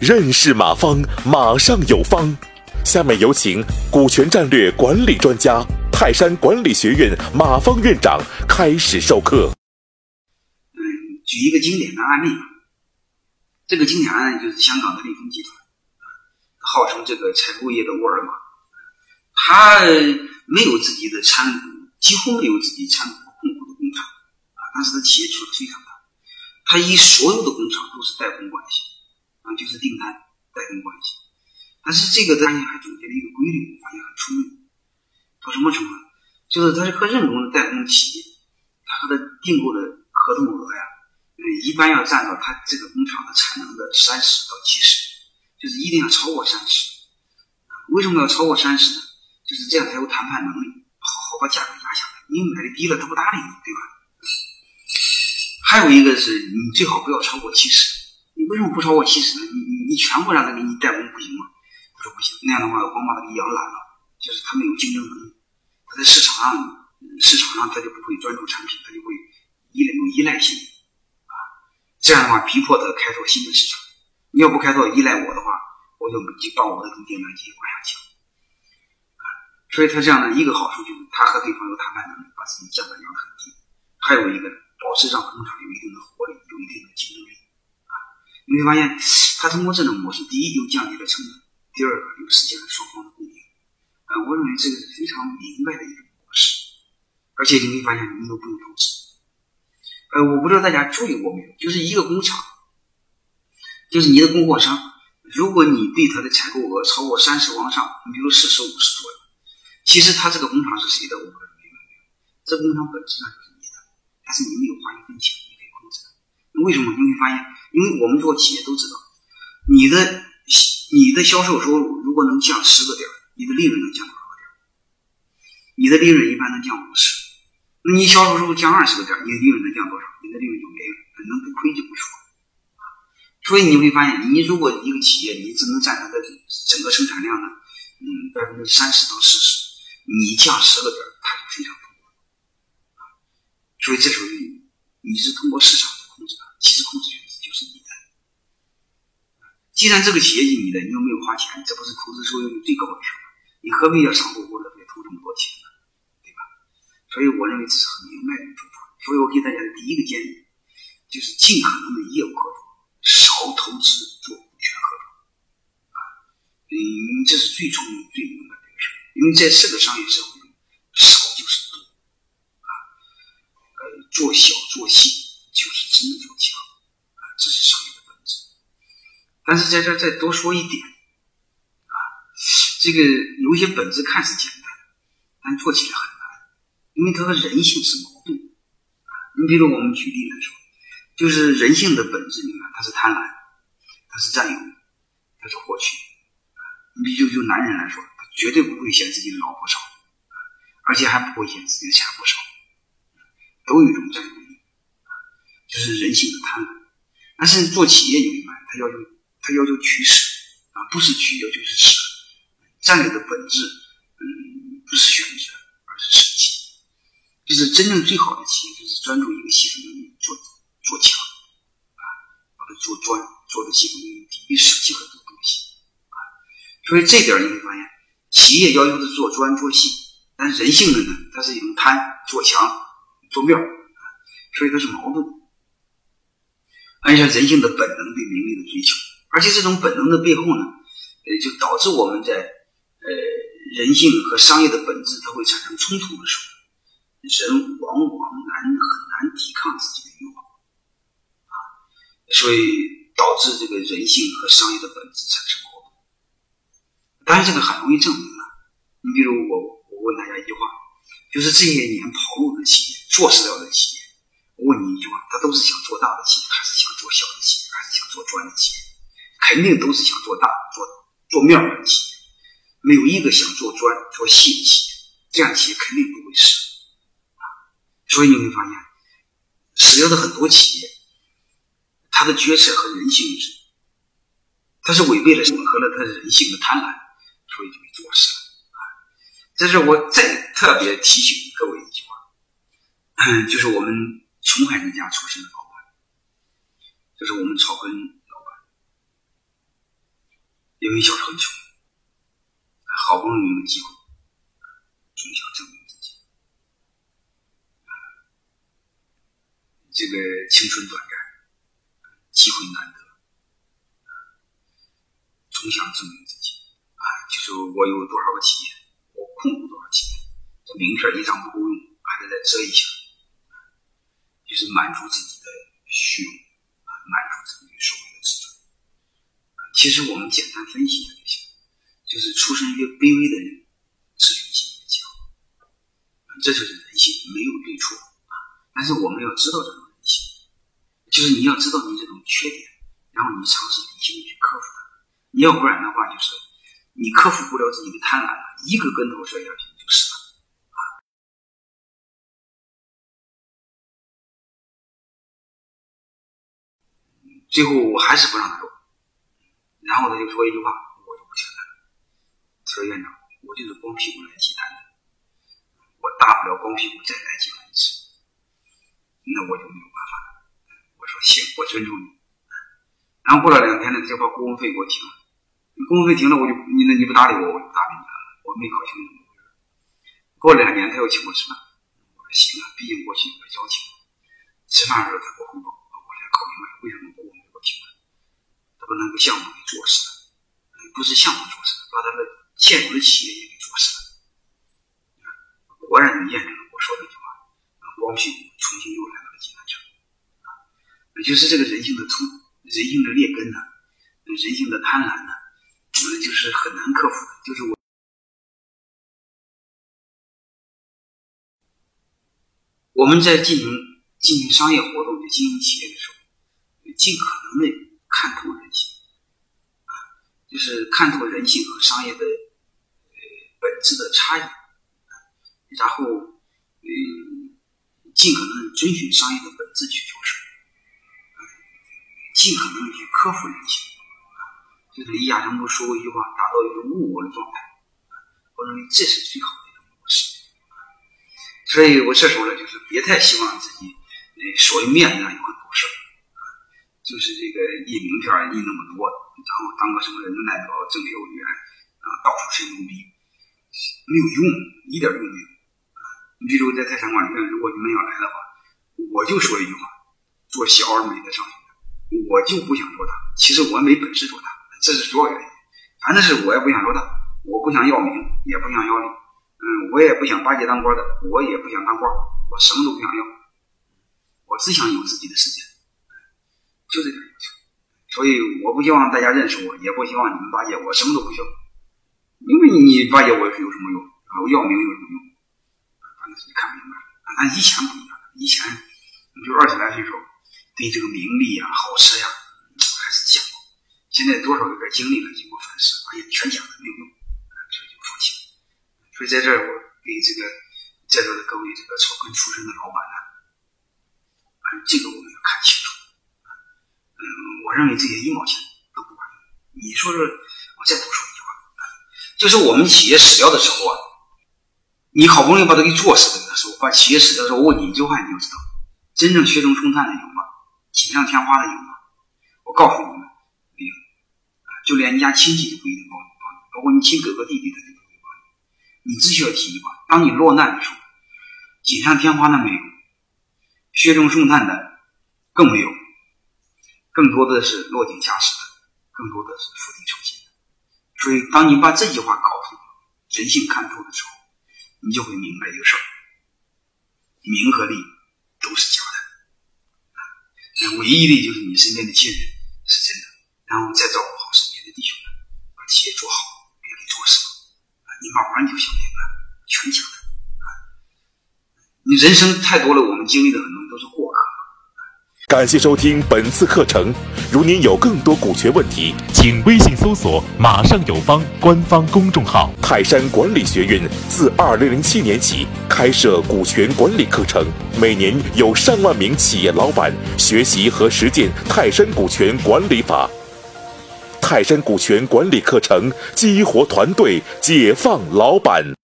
认识马方，马上有方。下面有请股权战略管理专家、泰山管理学院马方院长开始授课。举一个经典的案例。这个经典案例就是香港的利丰集团，号称这个采购业的沃尔玛，他没有自己的参股，几乎没有自己参股，当时的企业出的非常大，他以所有的工厂都是代工关系。啊，就是订单代工关系，但是这个发现还总结了一个规律，我发现很出名。到什么程度？就是他是和任何的代工企业，他和他订购的合同额呀，嗯，一般要占到他这个工厂的产能的三十到七十，就是一定要超过三十。为什么要超过三十呢？就是这样才有谈判能力，好好把价格压下来。你买的低了，他不搭理你，对吧？还有一个是你最好不要超过七十。你为什么不超过七十呢？你你你全部让他给你代工不行吗？他说不行，那样的话光把他给养懒了，就是他没有竞争能力，他在市场上市场上他就不会专注产品，他就会依赖有依赖性啊。这样的话逼迫他开拓新的市场。你要不开拓依赖我的话，我就就把我的订单继续往下降啊。所以他这样的一个好处就是他和对方有谈判能力，把自己价格压得很低。还有一个呢保持让工厂有一定的活力，有一定的竞争力啊。你会发现，他通过这种模式，第一又降低了成本，第二个又实现了双方的共赢。啊，我认为这个是非常明白的一种模式，而且你会发现，你们都不用投资。呃，我不知道大家注意过没有，就是一个工厂，就是你的供货商，如果你对他的采购额超过三十往上，你比如四十五十左右，其实他这个工厂是谁的？我不知道？这工厂本质上就，但是你没有花一分钱，你可以控制。为什么？你会发现。因为我们做企业都知道，你的你的销售收入如果能降十个点，你的利润能降多少个点？你的利润一般能降五十。那你销售收入降二十个点，你的利润能降多少？你的利润就没了，能不亏就不说。所以你会发现，你如果一个企业你只能占它的整个生产量呢，嗯，百分之三十到四十，你降十个点，所以这时候你你是通过市场去控制它，其实控制权就是你的。既然这个企业是你的，你又没有花钱，这不是投资收益率最高的时候？你何必要长乎乎的再投这么多钱呢？对吧？所以我认为这是很明白的做法。所以我给大家的第一个建议就是尽可能的业务合作，少投资做股权合作啊。嗯，这是最聪明、最明白的一个事因为在这个商业社会中，少就是多啊。呃，做小做细就是真做强啊，这是商业的本质。但是在这再多说一点，啊，这个有些本质看似简单，但做起来很难，因为它和人性是矛盾。啊，你比如我们举例来说，就是人性的本质，你看它是贪婪，它是占有，它是获取。你比如就男人来说，他绝对不会嫌自己的老婆少，而且还不会嫌自己的钱不少，都有一种战略，啊，就是人性的贪婪。但是做企业你明白，他要求。他要求取舍啊，不是取，要求是舍。战略的本质，嗯，不是选择，而是舍弃。就是真正最好的企业，就是专注一个系统能力做做强啊，把它做专，做的系统能力低，舍弃很多东西啊。所以这点你会发现，企业要求的是做专做细，但是人性的呢，它是一种贪做强做庙，所以它是矛盾。按照人性的本能对名利的追求。而且这种本能的背后呢，呃，就导致我们在呃人性和商业的本质它会产生冲突的时候，人往往难很难抵抗自己的欲望啊，所以导致这个人性和商业的本质产生矛盾。当然，这个很容易证明啊。你比如我，我问大家一句话，就是这些年跑路的企业、做饲料的企业，我问你一句话，他都是想做大的企业，还是想做小的企业，还是想做专的企业？肯定都是想做大、做做面的企业，没有一个想做专、做细的企业。这样企业肯定不会死啊！所以你会发现，死掉的很多企业，他的决策和人性，他是违背了、吻合了他人性的贪婪，所以就被做死了！这是我再特别提醒各位一句话，就是我们穷孩子家出身的老板，这是我们草根老板，因为小时候穷，好不容易有机会，总想证明自己。这个青春短暂，机会难得，总想证明自己。啊，就是我有多少个企业，控股多少钱，这名片一张不够用，还得再遮一下，就是满足自己的虚荣啊。满足自己所谓的自尊。其实我们简单分析一下就行，就是出身越卑微的人，自尊心越强。这就是人性，没有对错啊。但是我们要知道这种人性，就是你要知道你这种缺点，然后你尝试理性的去克服它。你要不然的话，就是你克服不了自己的贪婪，一个跟头摔下去就死了。最后我还是不让他走，然后他就说一句话，我就不签了。他说院长，我就是光屁股来济南的，我大不了光屁股再来济南一次，那我就没有办法了。我说行，我尊重你。然后过了两天呢，他就把顾问费给我停了。顾问费停了，我就你那你不搭理我，我就不搭理你了。我没搞清楚。过两年，他又请我吃饭，我说行啊，毕竟过去有个交情。吃饭的时候他给我汇报，我才搞明白为什么顾问。他把那个项目给做死了，不是项目做死了，把他的现有的企业也给做死了。果然验证了我说那句话，光屁股重新又来到了济南城。那就是这个人性的冲，人性的劣根呢，人性的贪婪呢就是很难克服的。就是我，我们在进行进行商业活动、经营企业的时候，尽可能的。看透人性，啊，就是看透人性和商业的呃本质的差异，然后嗯，尽可能遵循商业的本质去做事，尽可能去克服人性，就是李亚成不说过一句话，达到一种物我的状态，我认为这是最好的一种模式，所以我这时候呢，就是别太希望自己呃所谓面子上有很多事儿。就是这个印名片印那么多，然后当个什么人代表、政协委员啊，到处吹牛逼，没有用，一点用没有。你比如在泰山馆里面，如果你们要来的话，我就说一句话：做小而美的上学，我就不想做大。其实我没本事做大，这是主要原因。反正是我也不想做大，我不想要名，也不想要利，嗯，我也不想巴结当官的，我也不想当官，我什么都不想要，我只想有自己的时间。就这点要求，所以我不希望大家认识我，也不希望你们巴结我，什么都不需要。因为你巴结我有什么用啊？我要名有什么用？反正自己看明白了。咱以前不一样，以前就二十来岁时候，对这个名利呀、好吃呀，现在多少有点经历了，经过反思，发现全讲的，没有用，所以就放弃了。所以在这儿，我给这个在座的各位这个草根出身的老板呢，这个我们要看清楚。嗯，我认为这些一毛钱都不管用。你说说，我再多说一句话，就是我们企业死掉的时候啊，你好不容易把它给做死的时候，把企业死掉的时候，我问你一句话，你就知道，真正雪中送炭的有吗？锦上添花的有吗？我告诉你们，就连你家亲戚都不一定帮你，帮你，包括你亲哥哥弟弟他都不会帮你。你只需要记一句话：当你落难的时候，锦上添花的没有，雪中送炭的更没有。更多的是落井下石的，更多的是釜底抽薪的。所以，当你把这句话搞透了，人性看透的时候，你就会明白一个事儿：名和利都是假的，唯一的就是你身边的亲人是真的。然后再照顾好身边，企业做好，别给做死了。你慢慢就想明白，全假的。你人生太多了，我们经历的很多都是过客。感谢收听本次课程。如您有更多股权问题，请微信搜索“马上有方”官方公众号。泰山管理学院自二零零七年起开设股权管理课程，每年有上万名企业老板学习和实践泰山股权管理法。泰山股权管理课程激活团队，解放老板。